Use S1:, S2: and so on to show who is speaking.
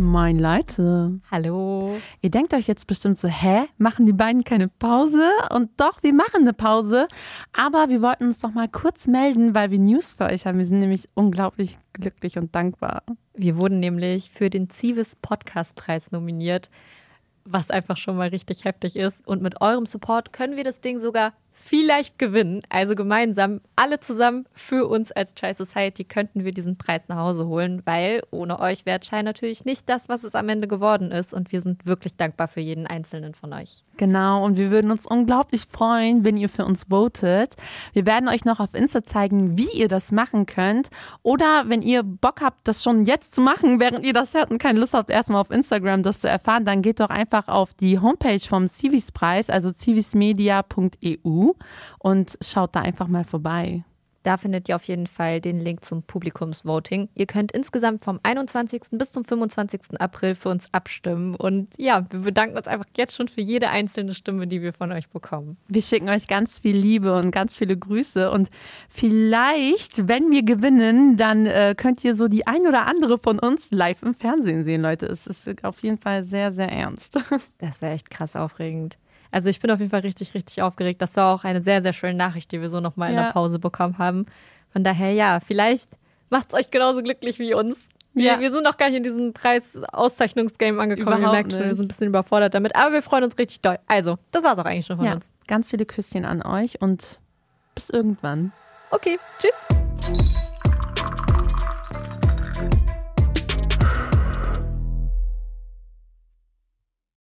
S1: Moin Leute.
S2: Hallo.
S1: Ihr denkt euch jetzt bestimmt so, hä, machen die beiden keine Pause? Und doch, wir machen eine Pause. Aber wir wollten uns doch mal kurz melden, weil wir News für euch haben. Wir sind nämlich unglaublich glücklich und dankbar.
S2: Wir wurden nämlich für den Civis Podcastpreis nominiert, was einfach schon mal richtig heftig ist. Und mit eurem Support können wir das Ding sogar vielleicht gewinnen. Also gemeinsam, alle zusammen für uns als Chai Society könnten wir diesen Preis nach Hause holen, weil ohne euch wäre Chai natürlich nicht das, was es am Ende geworden ist. Und wir sind wirklich dankbar für jeden einzelnen von euch.
S1: Genau, und wir würden uns unglaublich freuen, wenn ihr für uns votet. Wir werden euch noch auf Insta zeigen, wie ihr das machen könnt. Oder wenn ihr Bock habt, das schon jetzt zu machen, während ihr das hört und keine Lust habt, erstmal auf Instagram das zu erfahren, dann geht doch einfach auf die Homepage vom Civis-Preis, also civismedia.eu und schaut da einfach mal vorbei.
S2: Da findet ihr auf jeden Fall den Link zum Publikumsvoting. Ihr könnt insgesamt vom 21. bis zum 25. April für uns abstimmen. Und ja, wir bedanken uns einfach jetzt schon für jede einzelne Stimme, die wir von euch bekommen.
S1: Wir schicken euch ganz viel Liebe und ganz viele Grüße. Und vielleicht, wenn wir gewinnen, dann äh, könnt ihr so die ein oder andere von uns live im Fernsehen sehen, Leute. Es ist auf jeden Fall sehr, sehr ernst.
S2: Das wäre echt krass aufregend. Also ich bin auf jeden Fall richtig, richtig aufgeregt. Das war auch eine sehr, sehr schöne Nachricht, die wir so nochmal ja. in der Pause bekommen haben. Von daher, ja, vielleicht macht es euch genauso glücklich wie uns. Wir, ja. wir sind noch gar nicht in diesem Preis-Auszeichnungsgame angekommen. Überhaupt ihr merkt schon, wir sind ein bisschen überfordert damit. Aber wir freuen uns richtig doll. Also, das war es auch eigentlich schon von
S1: ja,
S2: uns.
S1: Ganz viele Küsschen an euch und bis irgendwann.
S2: Okay, tschüss.